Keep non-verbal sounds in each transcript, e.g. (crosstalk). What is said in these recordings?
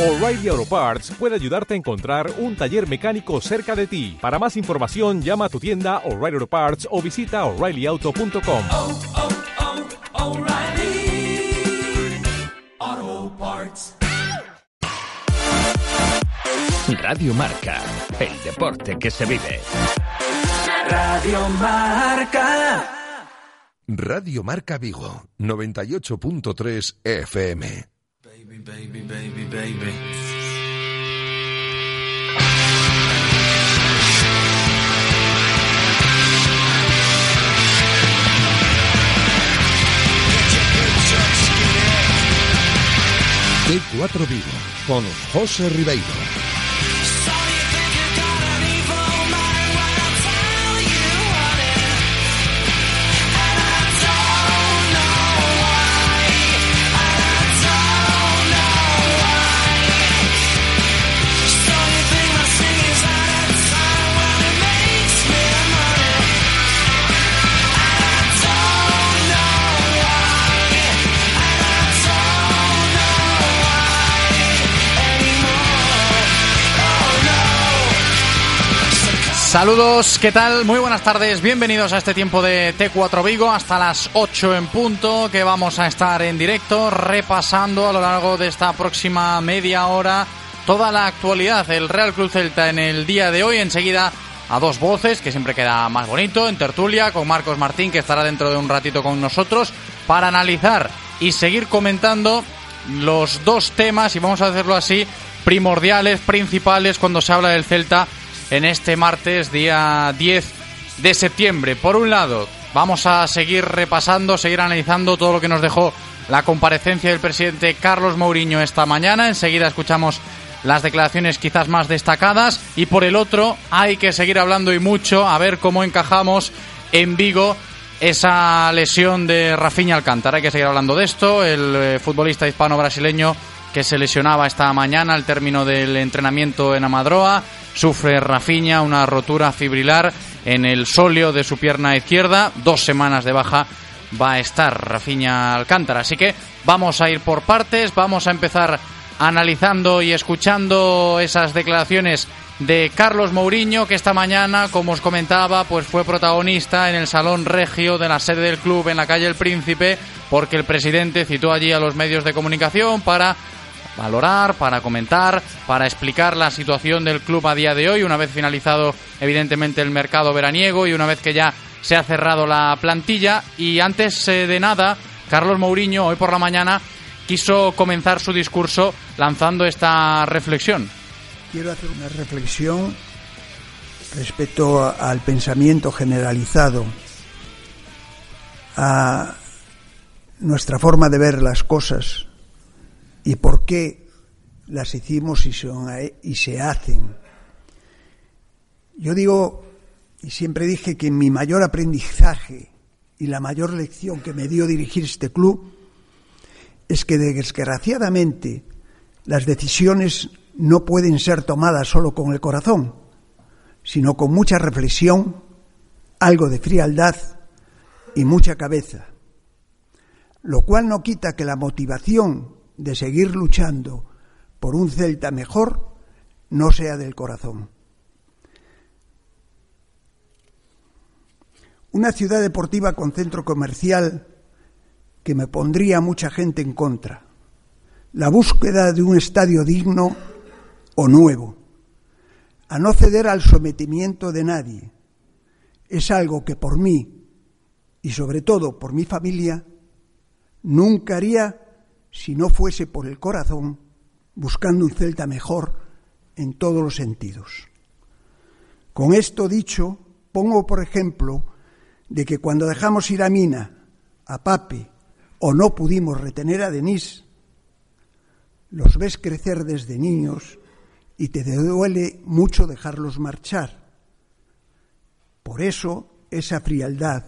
O'Reilly Auto Parts puede ayudarte a encontrar un taller mecánico cerca de ti. Para más información, llama a tu tienda O'Reilly Auto Parts o visita oreillyauto.com. oh, oh, Parts. Radio Marca, el deporte que se vive. Radio Marca. Radio Marca Vigo, 98.3 FM. Baby, baby, baby, baby. T4 Vigo, con José Ribeiro. Saludos, ¿qué tal? Muy buenas tardes, bienvenidos a este tiempo de T4 Vigo hasta las 8 en punto que vamos a estar en directo repasando a lo largo de esta próxima media hora toda la actualidad del Real Club Celta en el día de hoy. Enseguida a dos voces, que siempre queda más bonito, en tertulia con Marcos Martín que estará dentro de un ratito con nosotros para analizar y seguir comentando los dos temas y vamos a hacerlo así primordiales, principales cuando se habla del Celta en este martes, día 10 de septiembre. Por un lado, vamos a seguir repasando, seguir analizando todo lo que nos dejó la comparecencia del presidente Carlos Mourinho esta mañana. Enseguida escuchamos las declaraciones quizás más destacadas. Y por el otro, hay que seguir hablando y mucho a ver cómo encajamos en Vigo esa lesión de Rafinha Alcántara. Hay que seguir hablando de esto. El eh, futbolista hispano-brasileño que se lesionaba esta mañana al término del entrenamiento en Amadroa. Sufre Rafinha una rotura fibrilar en el sóleo de su pierna izquierda. Dos semanas de baja va a estar Rafinha Alcántara. Así que vamos a ir por partes, vamos a empezar analizando y escuchando esas declaraciones de Carlos Mourinho, que esta mañana, como os comentaba, pues fue protagonista en el Salón Regio de la sede del club en la calle El Príncipe, porque el presidente citó allí a los medios de comunicación para valorar, para comentar, para explicar la situación del club a día de hoy, una vez finalizado evidentemente el mercado veraniego y una vez que ya se ha cerrado la plantilla. Y antes eh, de nada, Carlos Mourinho hoy por la mañana quiso comenzar su discurso lanzando esta reflexión. Quiero hacer una reflexión respecto al pensamiento generalizado, a nuestra forma de ver las cosas y por qué las hicimos y, son, y se hacen. Yo digo, y siempre dije que mi mayor aprendizaje y la mayor lección que me dio dirigir este club es que desgraciadamente las decisiones no pueden ser tomadas solo con el corazón, sino con mucha reflexión, algo de frialdad y mucha cabeza. Lo cual no quita que la motivación de seguir luchando por un Celta mejor no sea del corazón. Una ciudad deportiva con centro comercial que me pondría mucha gente en contra. La búsqueda de un estadio digno o nuevo. A no ceder al sometimiento de nadie. Es algo que por mí y sobre todo por mi familia nunca haría si no fuese por el corazón buscando un Celta mejor en todos los sentidos. Con esto dicho, pongo por ejemplo de que cuando dejamos ir a Mina, a Pape o no pudimos retener a Denis, los ves crecer desde niños y te duele mucho dejarlos marchar. Por eso esa frialdad,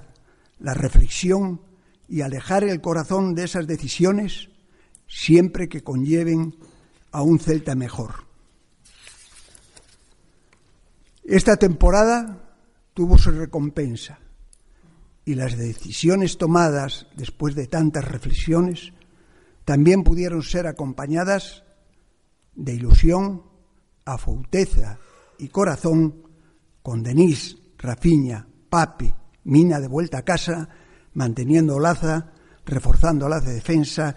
la reflexión y alejar el corazón de esas decisiones siempre que conlleven a un Celta mejor. Esta temporada tuvo su recompensa y las decisiones tomadas después de tantas reflexiones también pudieron ser acompañadas de ilusión, afouteza y corazón con Denis, Rafiña, Papi, Mina de vuelta a casa, manteniendo Laza, reforzando la defensa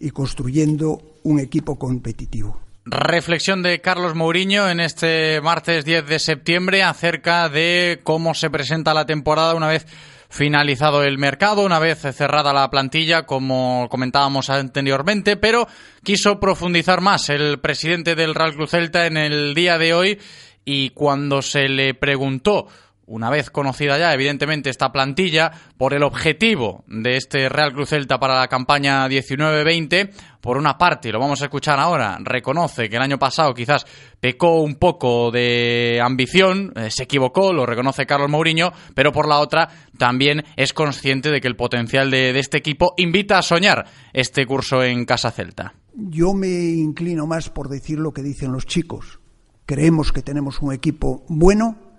y construyendo un equipo competitivo. Reflexión de Carlos Mourinho en este martes 10 de septiembre acerca de cómo se presenta la temporada una vez finalizado el mercado, una vez cerrada la plantilla, como comentábamos anteriormente, pero quiso profundizar más el presidente del Real Cruz Celta en el día de hoy y cuando se le preguntó una vez conocida ya, evidentemente, esta plantilla, por el objetivo de este Real Cruz Celta para la campaña 19-20, por una parte, y lo vamos a escuchar ahora, reconoce que el año pasado quizás pecó un poco de ambición, eh, se equivocó, lo reconoce Carlos Mourinho, pero por la otra también es consciente de que el potencial de, de este equipo invita a soñar este curso en Casa Celta. Yo me inclino más por decir lo que dicen los chicos. Creemos que tenemos un equipo bueno,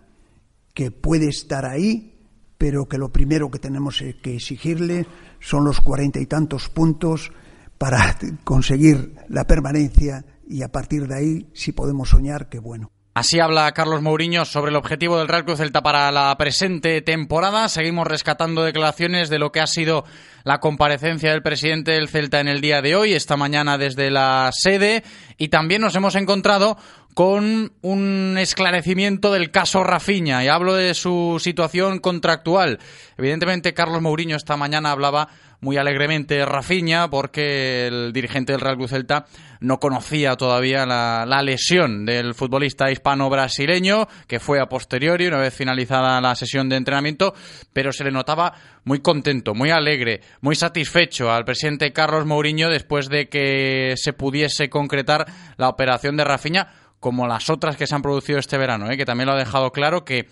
que puede estar ahí, pero que lo primero que tenemos que exigirle son los cuarenta y tantos puntos para (laughs) conseguir la permanencia y a partir de ahí, si podemos soñar, qué bueno. Así habla Carlos Mourinho sobre el objetivo del Real Cruz Celta para la presente temporada. Seguimos rescatando declaraciones de lo que ha sido la comparecencia del presidente del Celta en el día de hoy, esta mañana desde la sede, y también nos hemos encontrado con un esclarecimiento del caso Rafiña y hablo de su situación contractual. Evidentemente, Carlos Mourinho esta mañana hablaba muy alegremente de Rafiña porque el dirigente del Real Cruz Celta no conocía todavía la, la lesión del futbolista hispano-brasileño que fue a posteriori una vez finalizada la sesión de entrenamiento, pero se le notaba muy contento, muy alegre, muy satisfecho al presidente Carlos Mourinho después de que se pudiese concretar la operación de Rafiña como las otras que se han producido este verano, ¿eh? que también lo ha dejado claro que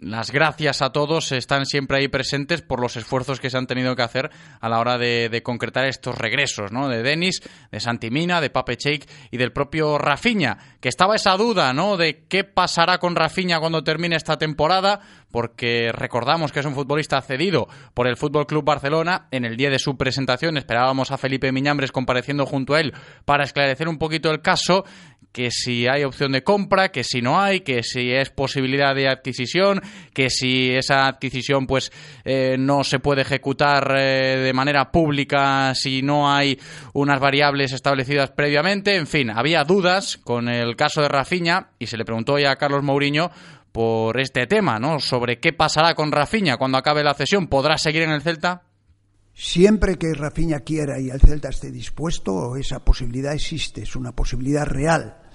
las gracias a todos están siempre ahí presentes por los esfuerzos que se han tenido que hacer a la hora de, concretar estos regresos, ¿no? De Denis, de Santimina, de Pape Cheik y del propio Rafiña, que estaba esa duda, ¿no? De qué pasará con Rafiña cuando termine esta temporada, porque recordamos que es un futbolista cedido por el Fútbol Club Barcelona. En el día de su presentación esperábamos a Felipe Miñambres compareciendo junto a él para esclarecer un poquito el caso que si hay opción de compra, que si no hay, que si es posibilidad de adquisición, que si esa adquisición pues eh, no se puede ejecutar eh, de manera pública si no hay unas variables establecidas previamente, en fin, había dudas con el caso de Rafiña y se le preguntó ya a Carlos Mourinho por este tema, ¿no? Sobre qué pasará con Rafiña cuando acabe la cesión, ¿podrá seguir en el Celta? Siempre que Rafiña quiera y el Celta esté dispuesto, esa posibilidad existe, es una posibilidad real.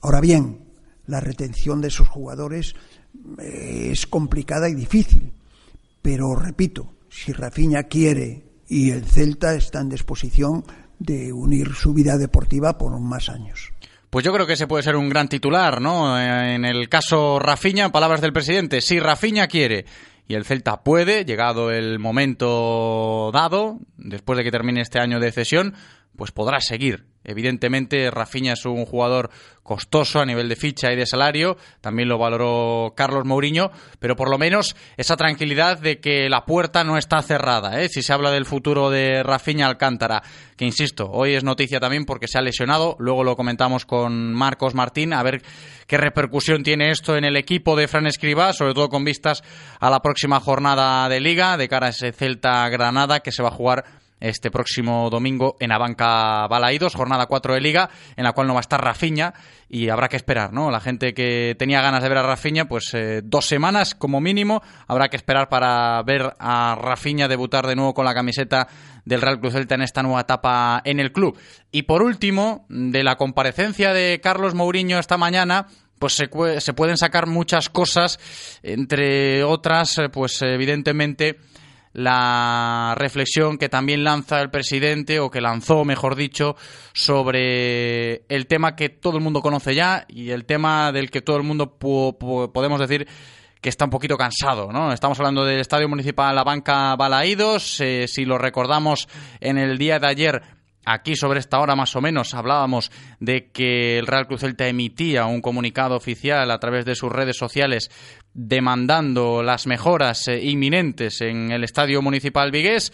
Ahora bien, la retención de esos jugadores eh, es complicada y difícil, pero repito, si Rafiña quiere y el Celta está en disposición de unir su vida deportiva por más años. Pues yo creo que ese puede ser un gran titular, ¿no? En el caso Rafiña, palabras del presidente, si Rafiña quiere y el Celta puede, llegado el momento dado, después de que termine este año de cesión, pues podrá seguir. Evidentemente, Rafinha es un jugador costoso a nivel de ficha y de salario, también lo valoró Carlos Mourinho, pero por lo menos esa tranquilidad de que la puerta no está cerrada, ¿eh? si se habla del futuro de Rafinha Alcántara, que insisto, hoy es noticia también porque se ha lesionado, luego lo comentamos con Marcos Martín, a ver qué repercusión tiene esto en el equipo de Fran Escribá, sobre todo con vistas a la próxima jornada de liga, de cara a ese Celta Granada que se va a jugar este próximo domingo en Abanca Balaídos, jornada 4 de Liga, en la cual no va a estar Rafiña y habrá que esperar, ¿no? La gente que tenía ganas de ver a Rafiña, pues eh, dos semanas como mínimo, habrá que esperar para ver a Rafiña debutar de nuevo con la camiseta del Real Cruz Celta en esta nueva etapa en el club. Y por último, de la comparecencia de Carlos Mourinho esta mañana, pues se, se pueden sacar muchas cosas, entre otras, eh, pues evidentemente la reflexión que también lanza el presidente, o que lanzó, mejor dicho, sobre el tema que todo el mundo conoce ya y el tema del que todo el mundo podemos decir que está un poquito cansado, ¿no? Estamos hablando del Estadio Municipal La Banca Balaídos, eh, si lo recordamos en el día de ayer Aquí sobre esta hora más o menos hablábamos de que el Real Cruz Celta emitía un comunicado oficial a través de sus redes sociales demandando las mejoras eh, inminentes en el Estadio Municipal Vigués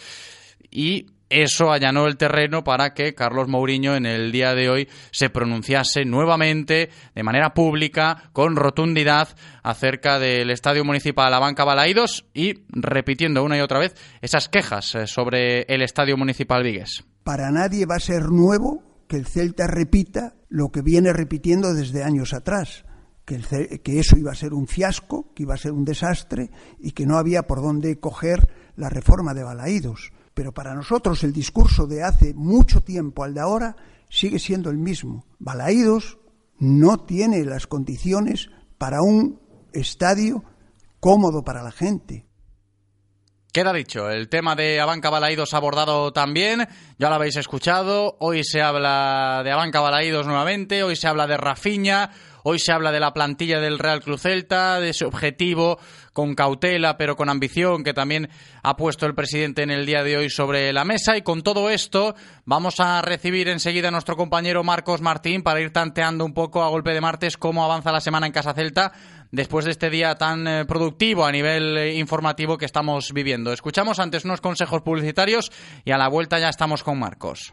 y eso allanó el terreno para que Carlos Mourinho en el día de hoy se pronunciase nuevamente de manera pública, con rotundidad, acerca del Estadio Municipal La Banca Balaídos y repitiendo una y otra vez esas quejas eh, sobre el Estadio Municipal Vigues. Para nadie va a ser nuevo que el Celta repita lo que viene repitiendo desde años atrás, que, eso iba a ser un fiasco, que iba a ser un desastre y que no había por dónde coger la reforma de Balaídos. Pero para nosotros el discurso de hace mucho tiempo al de ahora sigue siendo el mismo. Balaídos no tiene las condiciones para un estadio cómodo para la gente. Queda dicho, el tema de Abanca Balaídos abordado también, ya lo habéis escuchado, hoy se habla de Abanca Balaídos nuevamente, hoy se habla de Rafiña, hoy se habla de la plantilla del Real Cruz Celta, de ese objetivo con cautela pero con ambición que también ha puesto el presidente en el día de hoy sobre la mesa y con todo esto vamos a recibir enseguida a nuestro compañero Marcos Martín para ir tanteando un poco a golpe de martes cómo avanza la semana en Casa Celta después de este día tan eh, productivo a nivel eh, informativo que estamos viviendo. Escuchamos antes unos consejos publicitarios y a la vuelta ya estamos con Marcos.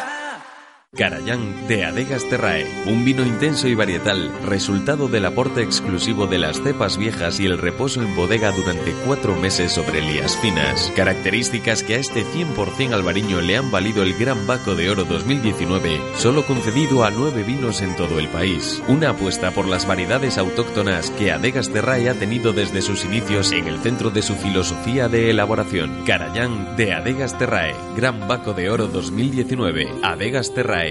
Carayán de Adegas Terrae, un vino intenso y varietal, resultado del aporte exclusivo de las cepas viejas y el reposo en bodega durante cuatro meses sobre lías finas. Características que a este 100% albariño le han valido el Gran Baco de Oro 2019, solo concedido a nueve vinos en todo el país. Una apuesta por las variedades autóctonas que Adegas Terrae ha tenido desde sus inicios en el centro de su filosofía de elaboración. Carayán de Adegas Terrae, Gran Baco de Oro 2019. Adegas Terrae,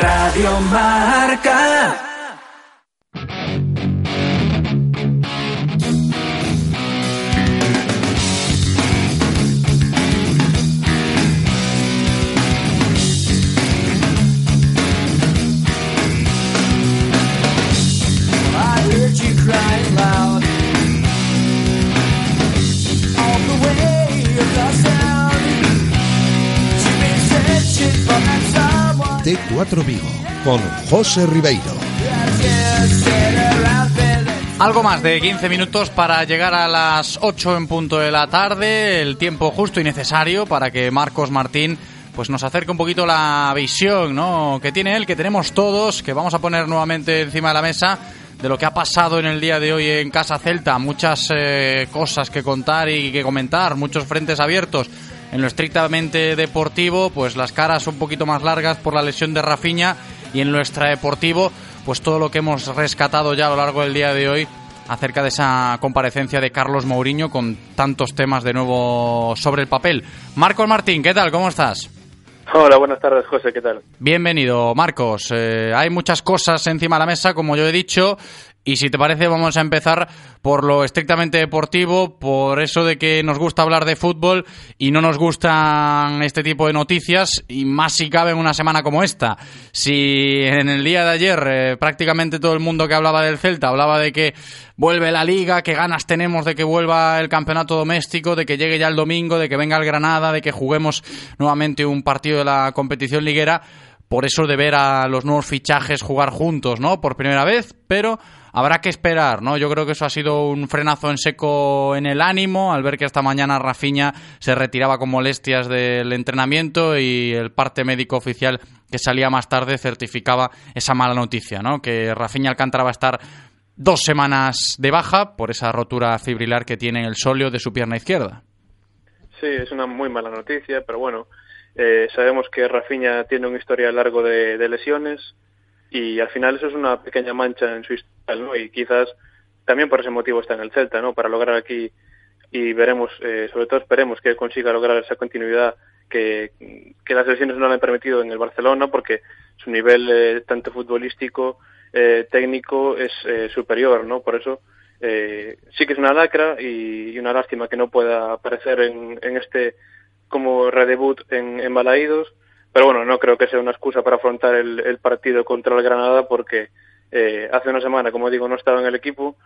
Radio Marca. Vigo con José Ribeiro. Algo más de 15 minutos para llegar a las 8 en punto de la tarde, el tiempo justo y necesario para que Marcos Martín pues nos acerque un poquito la visión ¿no? que tiene él, que tenemos todos, que vamos a poner nuevamente encima de la mesa de lo que ha pasado en el día de hoy en Casa Celta. Muchas eh, cosas que contar y que comentar, muchos frentes abiertos. En lo estrictamente deportivo, pues las caras un poquito más largas por la lesión de Rafiña y en lo extradeportivo, pues todo lo que hemos rescatado ya a lo largo del día de hoy acerca de esa comparecencia de Carlos Mourinho con tantos temas de nuevo sobre el papel. Marcos Martín, ¿qué tal? ¿Cómo estás? Hola, buenas tardes, José, ¿qué tal? Bienvenido, Marcos. Eh, hay muchas cosas encima de la mesa, como yo he dicho, y si te parece vamos a empezar por lo estrictamente deportivo, por eso de que nos gusta hablar de fútbol y no nos gustan este tipo de noticias, y más si cabe en una semana como esta. Si en el día de ayer eh, prácticamente todo el mundo que hablaba del Celta hablaba de que vuelve la liga, que ganas tenemos de que vuelva el campeonato doméstico, de que llegue ya el domingo, de que venga el Granada, de que juguemos nuevamente un partido de la competición liguera, por eso de ver a los nuevos fichajes jugar juntos, ¿no? Por primera vez, pero habrá que esperar, ¿no? Yo creo que eso ha sido un frenazo en seco en el ánimo al ver que esta mañana Rafiña se retiraba con molestias del entrenamiento y el parte médico oficial que salía más tarde certificaba esa mala noticia, ¿no? Que Rafiña Alcántara va a estar dos semanas de baja por esa rotura fibrilar que tiene en el sóleo de su pierna izquierda. Sí, es una muy mala noticia, pero bueno, eh, sabemos que Rafinha tiene un historial largo de lesiones y al final eso es una pequeña mancha en su historial, ¿no? Y quizás también por ese motivo está en el Celta, ¿no? Para lograr aquí y veremos, eh, sobre todo esperemos que consiga lograr esa continuidad que, que las lesiones no le han permitido en el Barcelona porque su nivel eh, tanto futbolístico, eh, técnico es eh, superior, ¿no? Por eso eh, sí que es una lacra y, y una lástima que no pueda aparecer en, en este como redebut en, en Balaídos, pero bueno, no creo que sea una excusa para afrontar el, el partido contra el Granada porque eh, hace una semana, como digo, no estaba en el equipo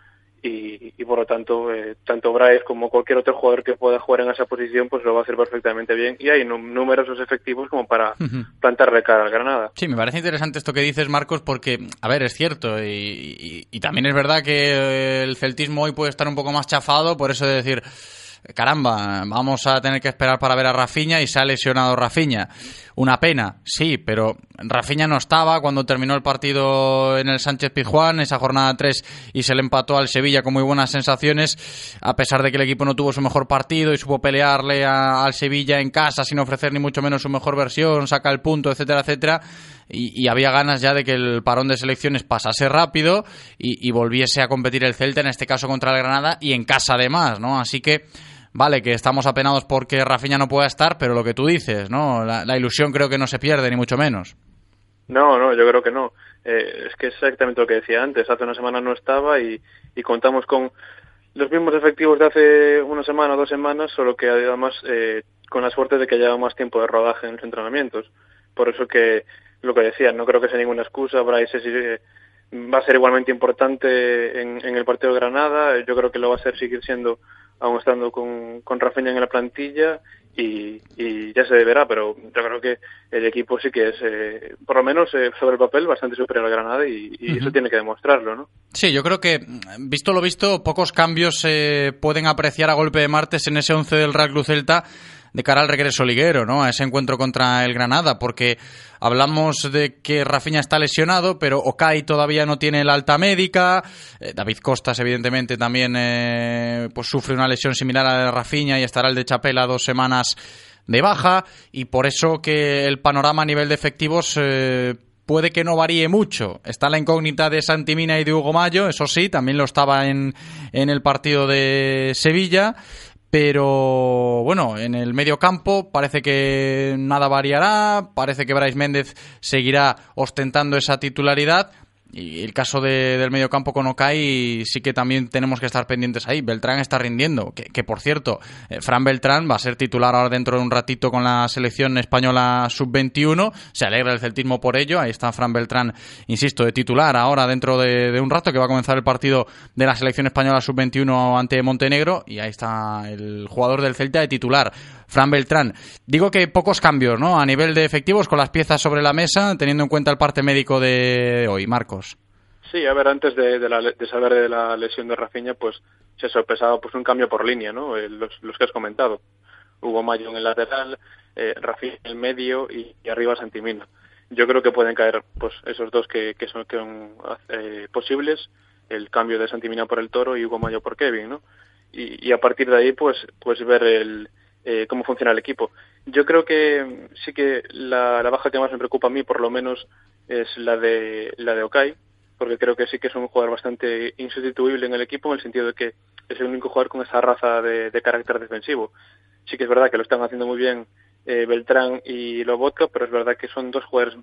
y, y por lo tanto, eh, tanto Bryce como cualquier otro jugador que pueda jugar en esa posición, pues lo va a hacer perfectamente bien y hay num- numerosos efectivos como para plantarle cara al Granada. Sí, me parece interesante esto que dices, Marcos, porque, a ver, es cierto, y, y- y también es verdad que el celtismo hoy puede estar un poco más chafado, por eso de decir, caramba, vamos a tener que esperar para ver a Rafiña y se ha lesionado Rafiña. Una pena, sí, pero Rafiña no estaba cuando terminó el partido en el Sánchez Pizjuán, esa jornada 3, y se le empató al Sevilla con muy buenas sensaciones, a pesar de que el equipo no tuvo su mejor partido y supo pelearle a- al Sevilla en casa sin ofrecer ni mucho menos su mejor versión, saca el punto, etcétera, etcétera. Y, había ganas ya de que el parón de selecciones pasase rápido y, y volviese a competir el Celta, en este caso contra el Granada, y en casa además, ¿no? Así que Vale, que estamos apenados porque Rafinha no pueda estar, pero lo que tú dices, ¿no? La, ilusión creo que no se pierde, ni mucho menos. No, no, yo creo que no. Eh, es que es exactamente lo que decía antes. Hace una semana no estaba y, y contamos con los mismos efectivos de hace una semana o dos semanas, solo que además eh, con la suerte de que lleva más tiempo de rodaje en los entrenamientos. Por eso que lo que decía, no creo que sea ninguna excusa. Bryce eh, va a ser igualmente importante en, en el partido de Granada. Yo creo que lo va a ser seguir siendo, aún estando con, con Rafinha en la plantilla y, y ya se verá, pero yo creo que el equipo sí que es, eh, por lo menos eh, sobre el papel, bastante superior al Granada y, y eso tiene que demostrarlo, ¿no? Sí, yo creo que, visto lo visto, pocos cambios se pueden apreciar a golpe de martes en ese 11 del Real Cruz Celta de cara al regreso liguero, ¿no? A ese encuentro contra el Granada, porque hablamos de que Rafinha está lesionado, pero Okai todavía no tiene la alta médica, eh, David Costas evidentemente también eh, pues sufre una lesión similar a la de Rafinha y estará el de Chapela dos semanas de baja y por eso que el panorama a nivel de efectivos eh, puede que no varíe mucho. Está la incógnita de Santimina y de Hugo Mayo, eso sí, también lo estaba en, en el partido de Sevilla. Pero bueno, en el medio campo parece que nada variará, parece que Brais Méndez seguirá ostentando esa titularidad. Y el caso de- del medio campo con Okai sí que también tenemos que estar pendientes ahí. Beltrán está rindiendo, que, que, por cierto, eh, Fran Beltrán va a ser titular ahora dentro de un ratito con la selección española sub-21. Se alegra el celtismo por ello. Ahí está Fran Beltrán, insisto, de titular ahora dentro de, de un rato que va a comenzar el partido de la selección española sub-21 ante Montenegro. Y ahí está el jugador del Celta de titular. Fran Beltrán. Digo que pocos cambios, ¿no? A nivel de efectivos, con las piezas sobre la mesa, teniendo en cuenta el parte médico de hoy. Marcos. Sí, a ver, antes de, saber de la lesión de Rafinha, pues se sorpresaba pues un cambio por línea, ¿no? Eh, los, que has comentado. Hugo Mayo en el lateral, eh, en el medio y, y arriba Santimina. Yo creo que pueden caer pues esos dos que, que son, que son eh, posibles, el cambio de Santimina por el Toro y Hugo Mayo por Kevin, ¿no? Y, y a partir de ahí, pues, pues ver el, eh, cómo funciona el equipo. Yo creo que sí que la, baja que más me preocupa a mí, por lo menos, es la de la de Okai, porque creo que sí que es un jugador bastante insustituible en el equipo, en el sentido de que es el único jugador con esa raza de, carácter defensivo. Sí que es verdad que lo están haciendo muy bien eh, Beltrán y Lobotka, pero es verdad que son dos jugadores,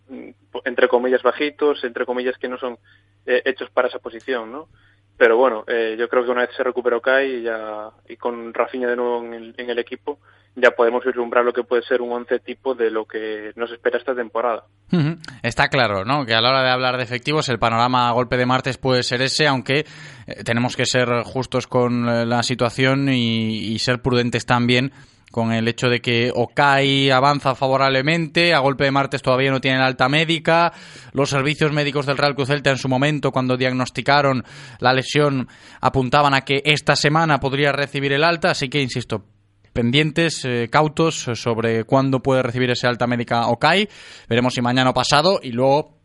entre comillas, bajitos, entre comillas, que no son eh, hechos para esa posición, ¿no? Pero bueno, eh, yo creo que una vez se recuperó Kai y, ya, y con Rafinha de nuevo en el, equipo, ya podemos vislumbrar lo que puede ser un once tipo de lo que nos espera esta temporada. Está claro, ¿no? Que a la hora de hablar de efectivos, el panorama a golpe de martes puede ser ese, aunque eh, tenemos que ser justos con la situación y, y ser prudentes también con el hecho de que Okai avanza favorablemente, a golpe de martes todavía no tiene la alta médica, los servicios médicos del Real Cruz Celta en su momento cuando diagnosticaron la lesión apuntaban a que esta semana podría recibir el alta, así que insisto, pendientes, eh, cautos sobre cuándo puede recibir ese alta médica Okai, veremos si mañana o pasado y luego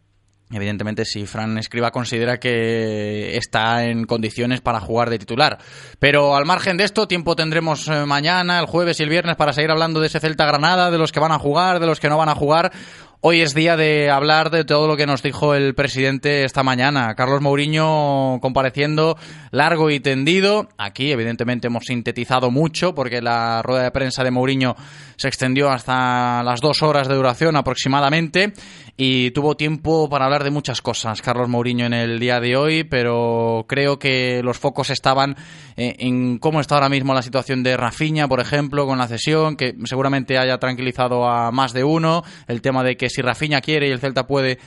Evidentemente, si Fran Escriba considera que está en condiciones para jugar de titular. Pero al margen de esto, tiempo tendremos mañana, el jueves y el viernes para seguir hablando de ese Celta Granada, de los que van a jugar, de los que no van a jugar. Hoy es día de hablar de todo lo que nos dijo el presidente esta mañana. Carlos Mourinho compareciendo largo y tendido. Aquí, evidentemente, hemos sintetizado mucho porque la rueda de prensa de Mourinho se extendió hasta las dos horas de duración aproximadamente y tuvo tiempo para hablar de muchas cosas Carlos Mourinho en el día de hoy, pero creo que los focos estaban eh, en cómo está ahora mismo la situación de Rafinha, por ejemplo, con la cesión, que seguramente haya tranquilizado a más de uno, el tema de que si Rafinha quiere y el Celta puede,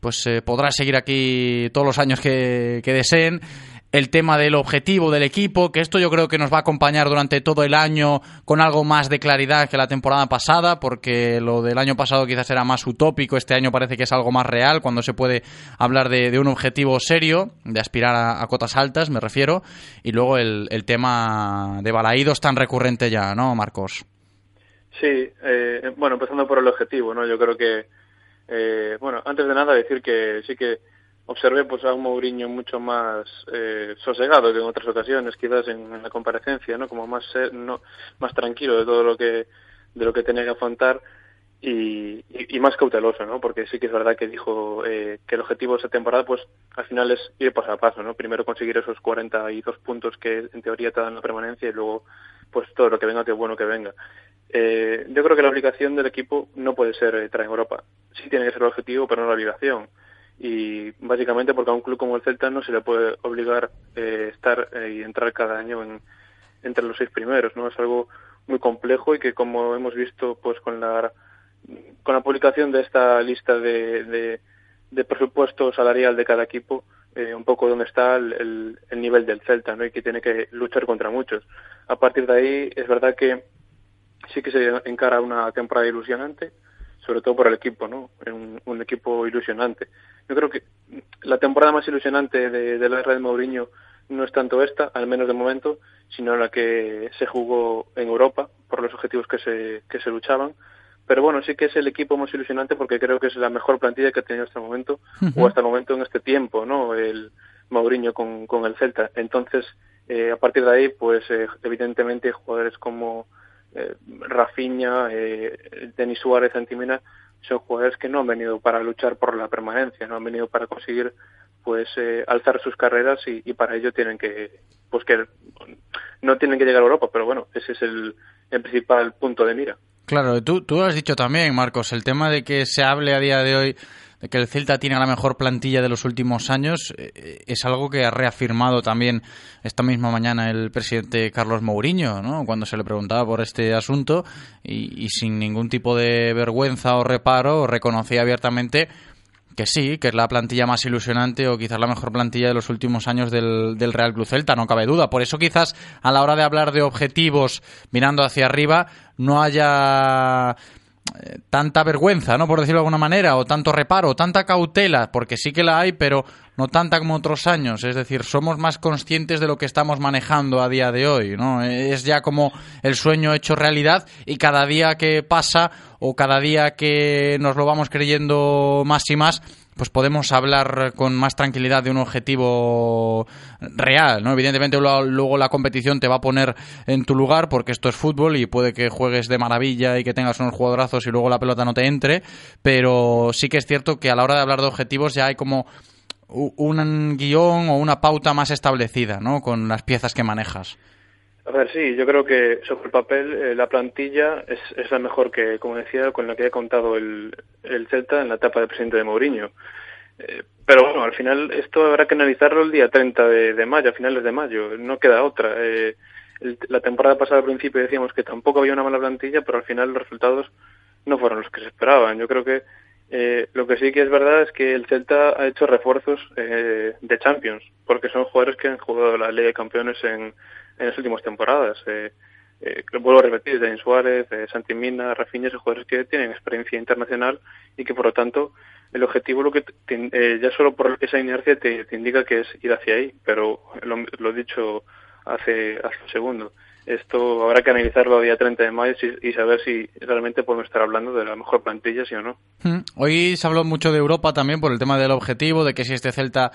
pues eh, podrá seguir aquí todos los años que, que deseen el tema del objetivo del equipo, que esto yo creo que nos va a acompañar durante todo el año con algo más de claridad que la temporada pasada, porque lo del año pasado quizás era más utópico, este año parece que es algo más real, cuando se puede hablar de, un objetivo serio, de aspirar a, a, cotas altas, me refiero, y luego el, el tema de balaídos tan recurrente ya, ¿no, Marcos? Sí, eh, bueno, empezando por el objetivo, ¿no? Yo creo que, eh, bueno, antes de nada decir que sí que observé pues a un Mourinho mucho más eh, sosegado que en otras ocasiones, quizás en, la comparecencia, ¿no? Como más no, más tranquilo de todo lo que de lo que tenía que afrontar y, y, más cauteloso, ¿no? Porque sí que es verdad que dijo eh, que el objetivo de esa temporada, pues al final es ir paso a paso, ¿no? Primero conseguir esos 42 puntos que en teoría te dan la permanencia y luego, pues todo lo que venga, que bueno que venga. Eh, yo creo que la obligación del equipo no puede ser entrar en Europa. Sí tiene que ser el objetivo, pero no la obligación y básicamente porque a un club como el Celta no se le puede obligar eh, estar eh, y entrar cada año en, entre los seis primeros, ¿no? Es algo muy complejo y que como hemos visto pues con la con la publicación de esta lista de, de presupuesto salarial de cada equipo, eh, un poco donde está el, el, el, nivel del Celta, ¿no? Y que tiene que luchar contra muchos. A partir de ahí es verdad que sí que se encara una temporada ilusionante, sobre todo por el equipo, ¿no? Un, un, equipo ilusionante. Yo creo que la temporada más ilusionante de, de la era de Mourinho no es tanto esta, al menos de momento, sino la que se jugó en Europa por los objetivos que se, que se luchaban. Pero bueno, sí que es el equipo más ilusionante porque creo que es la mejor plantilla que ha tenido hasta el momento, uh -huh. o hasta el momento en este tiempo, ¿no? El Mourinho con, con el Celta. Entonces, eh, a partir de ahí, pues eh, evidentemente jugadores como eh, Rafinha, eh, Denis Suárez, Antimina, son jugadores que no han venido para luchar por la permanencia, no han venido para conseguir pues eh, alzar sus carreras y, y, para ello tienen que pues que no tienen que llegar a Europa, pero bueno, ese es el, el principal punto de mira. Claro, tú, tú has dicho también, Marcos, el tema de que se hable a día de hoy de que el Celta tiene la mejor plantilla de los últimos años eh, es algo que ha reafirmado también esta misma mañana el presidente Carlos Mourinho, ¿no? cuando se le preguntaba por este asunto y, y sin ningún tipo de vergüenza o reparo reconocía abiertamente que sí, que es la plantilla más ilusionante o quizás la mejor plantilla de los últimos años del, Real Club Celta, no cabe duda. Por eso quizás a la hora de hablar de objetivos mirando hacia arriba no haya eh, tanta vergüenza, ¿no? Por decirlo de alguna manera, o tanto reparo, o tanta cautela, porque sí que la hay, pero no tanta como otros años. Es decir, somos más conscientes de lo que estamos manejando a día de hoy, ¿no? Es ya como el sueño hecho realidad y cada día que pasa o cada día que nos lo vamos creyendo más y más, pues podemos hablar con más tranquilidad de un objetivo real, ¿no? Evidentemente luego la competición te va a poner en tu lugar porque esto es fútbol y puede que juegues de maravilla y que tengas unos jugadorazos y luego la pelota no te entre, pero sí que es cierto que a la hora de hablar de objetivos ya hay como un guion o una pauta más establecida, ¿no? Con las piezas que manejas. A ver, sí, yo creo que sobre el papel eh, la plantilla es, es, la mejor que, como decía, con la que ha contado el, el Celta en la etapa de presidente de Mourinho. Eh, pero bueno, al final esto habrá que analizarlo el día 30 de, de mayo, a finales de mayo, no queda otra. Eh, el, la temporada pasada al principio decíamos que tampoco había una mala plantilla, pero al final los resultados no fueron los que se esperaban. Yo creo que eh, lo que sí que es verdad es que el Celta ha hecho refuerzos eh, de Champions, porque son jugadores que han jugado la Liga de Campeones en, en las últimas temporadas. Eh, eh, vuelvo a repetir, Denis Suárez, eh, Santi Mina, Rafinha, son jugadores que tienen experiencia internacional y que por lo tanto el objetivo lo que te, eh, ya solo por esa inercia te, indica que es ir hacia ahí, pero lo, lo dicho hace, hace un segundo esto habrá que analizarlo el día 30 de mayo y saber si realmente podemos estar hablando de la mejor plantilla, sí o no. Hoy se habló mucho de Europa también por el tema del objetivo, de que si este Celta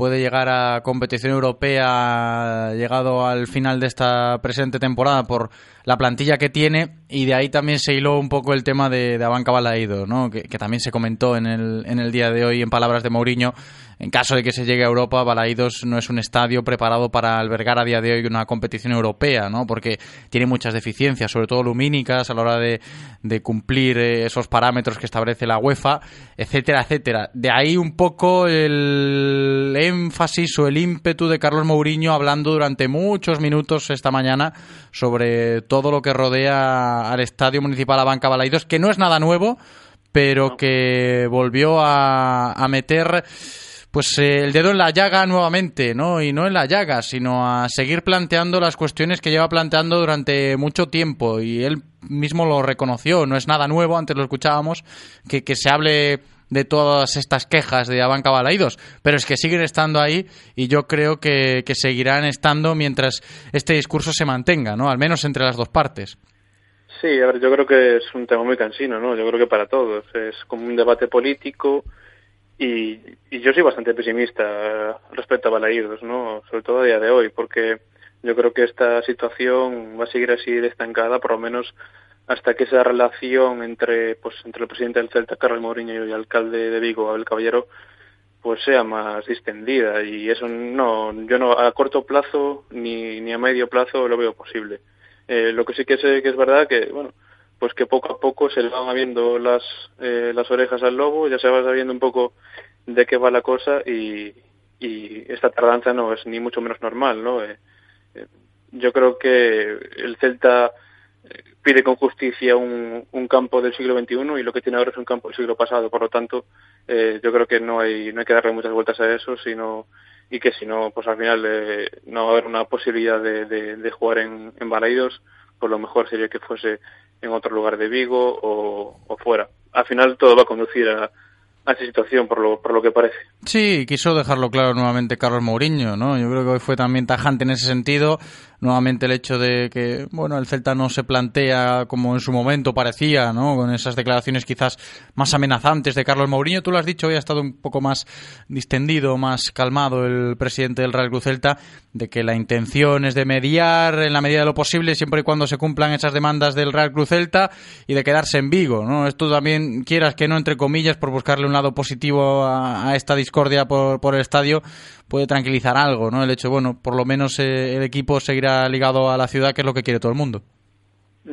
puede llegar a competición europea llegado al final de esta presente temporada por la plantilla que tiene y de ahí también se hiló un poco el tema de, de Abanca ¿no? que, que también se comentó en el, en el día de hoy en palabras de Mourinho en caso de que se llegue a Europa, Balaídos no es un estadio preparado para albergar a día de hoy una competición europea, ¿no? Porque tiene muchas deficiencias, sobre todo lumínicas, a la hora de, de cumplir eh, esos parámetros que establece la UEFA, etcétera, etcétera. De ahí un poco el énfasis o el ímpetu de Carlos Mourinho hablando durante muchos minutos esta mañana sobre todo lo que rodea al Estadio Municipal Abanca Balaídos, que no es nada nuevo, pero que volvió a, a meter pues eh, el dedo en la llaga nuevamente, ¿no? Y no en la llaga, sino a seguir planteando las cuestiones que lleva planteando durante mucho tiempo. Y él mismo lo reconoció, no es nada nuevo, antes lo escuchábamos, que, que se hable de todas estas quejas de Abanca Balaídos, pero es que siguen estando ahí y yo creo que, que seguirán estando mientras este discurso se mantenga, ¿no? Al menos entre las dos partes. Sí, a ver, yo creo que es un tema muy cansino, ¿no? Yo creo que para todos. Es como un debate político y, yo soy bastante pesimista respecto a Balaídos, ¿no? Sobre todo a día de hoy, porque yo creo que esta situación va a seguir así estancada, por lo menos hasta que esa relación entre pues entre el presidente del Celta, Carlos Mourinho, y el alcalde de Vigo, Abel Caballero, pues sea más distendida. Y eso no yo no a corto plazo ni, ni a medio plazo lo veo posible. Eh, lo que sí que sé que es verdad que bueno pues que poco a poco se le van habiendo las eh, las orejas al lobo ya se va sabiendo un poco de qué va la cosa y, y esta tardanza no es ni mucho menos normal no eh, eh, yo creo que el Celta pide con justicia un, un campo del siglo XXI y lo que tiene ahora es un campo del siglo pasado. Por lo tanto, eh, yo creo que no hay, no hay que darle muchas vueltas a eso, sino y que si no, pues al final eh, no va a haber una posibilidad de, de, jugar en, en Balaidos, pues lo mejor sería que fuese en otro lugar de Vigo o, o fuera. Al final todo va a conducir a, a esa situación, por lo, por lo que parece. Sí, quiso dejarlo claro nuevamente Carlos Mourinho, ¿no? Yo creo que hoy fue también tajante en ese sentido. Nuevamente el hecho de que, bueno, el Celta no se plantea como en su momento parecía, ¿no? Con esas declaraciones quizás más amenazantes de Carlos Mourinho. Tú lo has dicho, hoy ha estado un poco más distendido, más calmado el presidente del Real Cruz Celta, de que la intención es de mediar en la medida de lo posible, siempre y cuando se cumplan esas demandas del Real Cruz Celta y de quedarse en Vigo, ¿no? Esto también, quieras que no, entre comillas, por buscarle un lado positivo a, esta discordia por, por el estadio, puede tranquilizar algo, ¿no? El hecho, bueno, por lo menos eh, el equipo seguirá ligado a la ciudad, que es lo que quiere todo el mundo.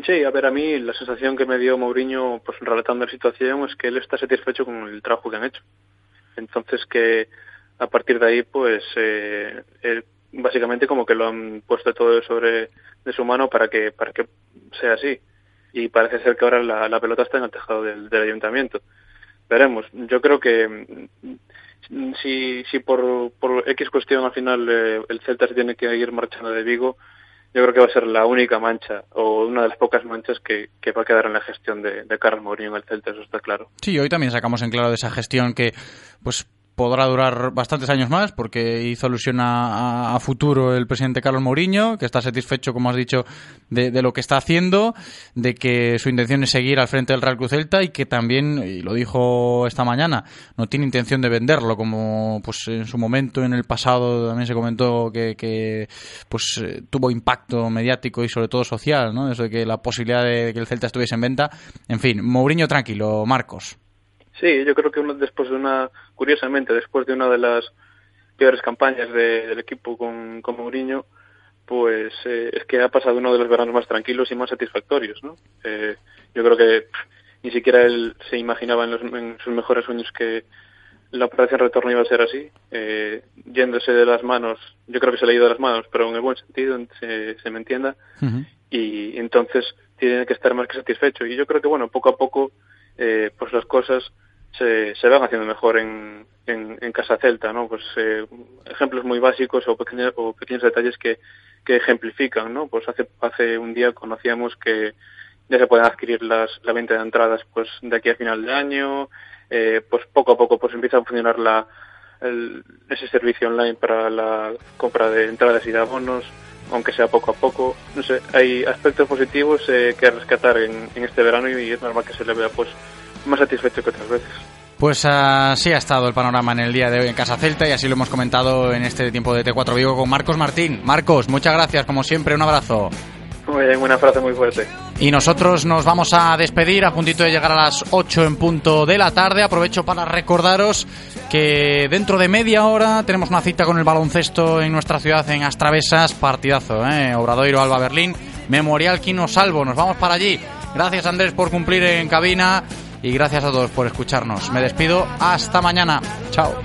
Sí, a ver, a mí la sensación que me dio Mourinho, pues relatando la situación, es que él está satisfecho con el trabajo que han hecho. Entonces que a partir de ahí, pues, eh, él, básicamente como que lo han puesto todo sobre de su mano para que para que sea así. Y parece ser que ahora la, pelota está en el tejado del, ayuntamiento. Veremos. Yo creo que si, si por, X cuestión al final eh, el Celta se tiene que ir marchando de Vigo, yo creo que va a ser la única mancha o una de las pocas manchas que, va a quedar en la gestión de, de Carlos Mourinho en el Celta, eso está claro. Sí, hoy también sacamos en claro de esa gestión que, pues, podrá durar bastantes años más porque hizo alusión a, futuro el presidente Carlos Mourinho, que está satisfecho, como has dicho, de, de, lo que está haciendo, de que su intención es seguir al frente del Real Cruz Celta y que también, y lo dijo esta mañana, no tiene intención de venderlo, como pues en su momento, en el pasado, también se comentó que, que pues eh, tuvo impacto mediático y sobre todo social, ¿no? Eso de que la posibilidad de que el Celta estuviese en venta. En fin, Mourinho tranquilo, Marcos. Sí, yo creo que uno, después de una, curiosamente, después de una de las peores campañas de, del equipo con, con Mourinho, pues eh, es que ha pasado uno de los veranos más tranquilos y más satisfactorios, ¿no? Eh, yo creo que pff, ni siquiera él se imaginaba en, los, en, sus mejores sueños que la operación retorno iba a ser así, eh, yéndose de las manos, yo creo que se le ha ido de las manos, pero en el buen sentido, se, se me entienda, uh -huh. y entonces tiene que estar más que satisfecho. Y yo creo que, bueno, poco a poco, eh, pues las cosas se, se van haciendo mejor en, en, Casa Celta, ¿no? Pues eh, ejemplos muy básicos o pequeños, o pequeños detalles que, que ejemplifican, ¿no? Pues hace, hace un día conocíamos que ya se pueden adquirir las, la venta de entradas pues de aquí a final de año, eh, pues poco a poco pues empieza a funcionar la, el, ese servicio online para la compra de entradas y de abonos, aunque sea poco a poco. No sé, hay aspectos positivos eh, que rescatar en, en este verano y es normal que se le vea pues más satisfecho que otras veces. Pues así ha estado el panorama en el día de hoy en Casa Celta y así lo hemos comentado en este tiempo de T4 Vigo con Marcos Martín. Marcos, muchas gracias, como siempre, un abrazo. Muy bien, una frase muy fuerte. Y nosotros nos vamos a despedir a puntito de llegar a las 8 en punto de la tarde. Aprovecho para recordaros que dentro de media hora tenemos una cita con el baloncesto en nuestra ciudad en Astravesas. Partidazo, ¿eh? Obradoiro Alba Berlín. Memorial Quino Salvo. Nos vamos para allí. Gracias Andrés por cumplir en cabina y gracias a todos por escucharnos. Me despido. Hasta mañana. Chao.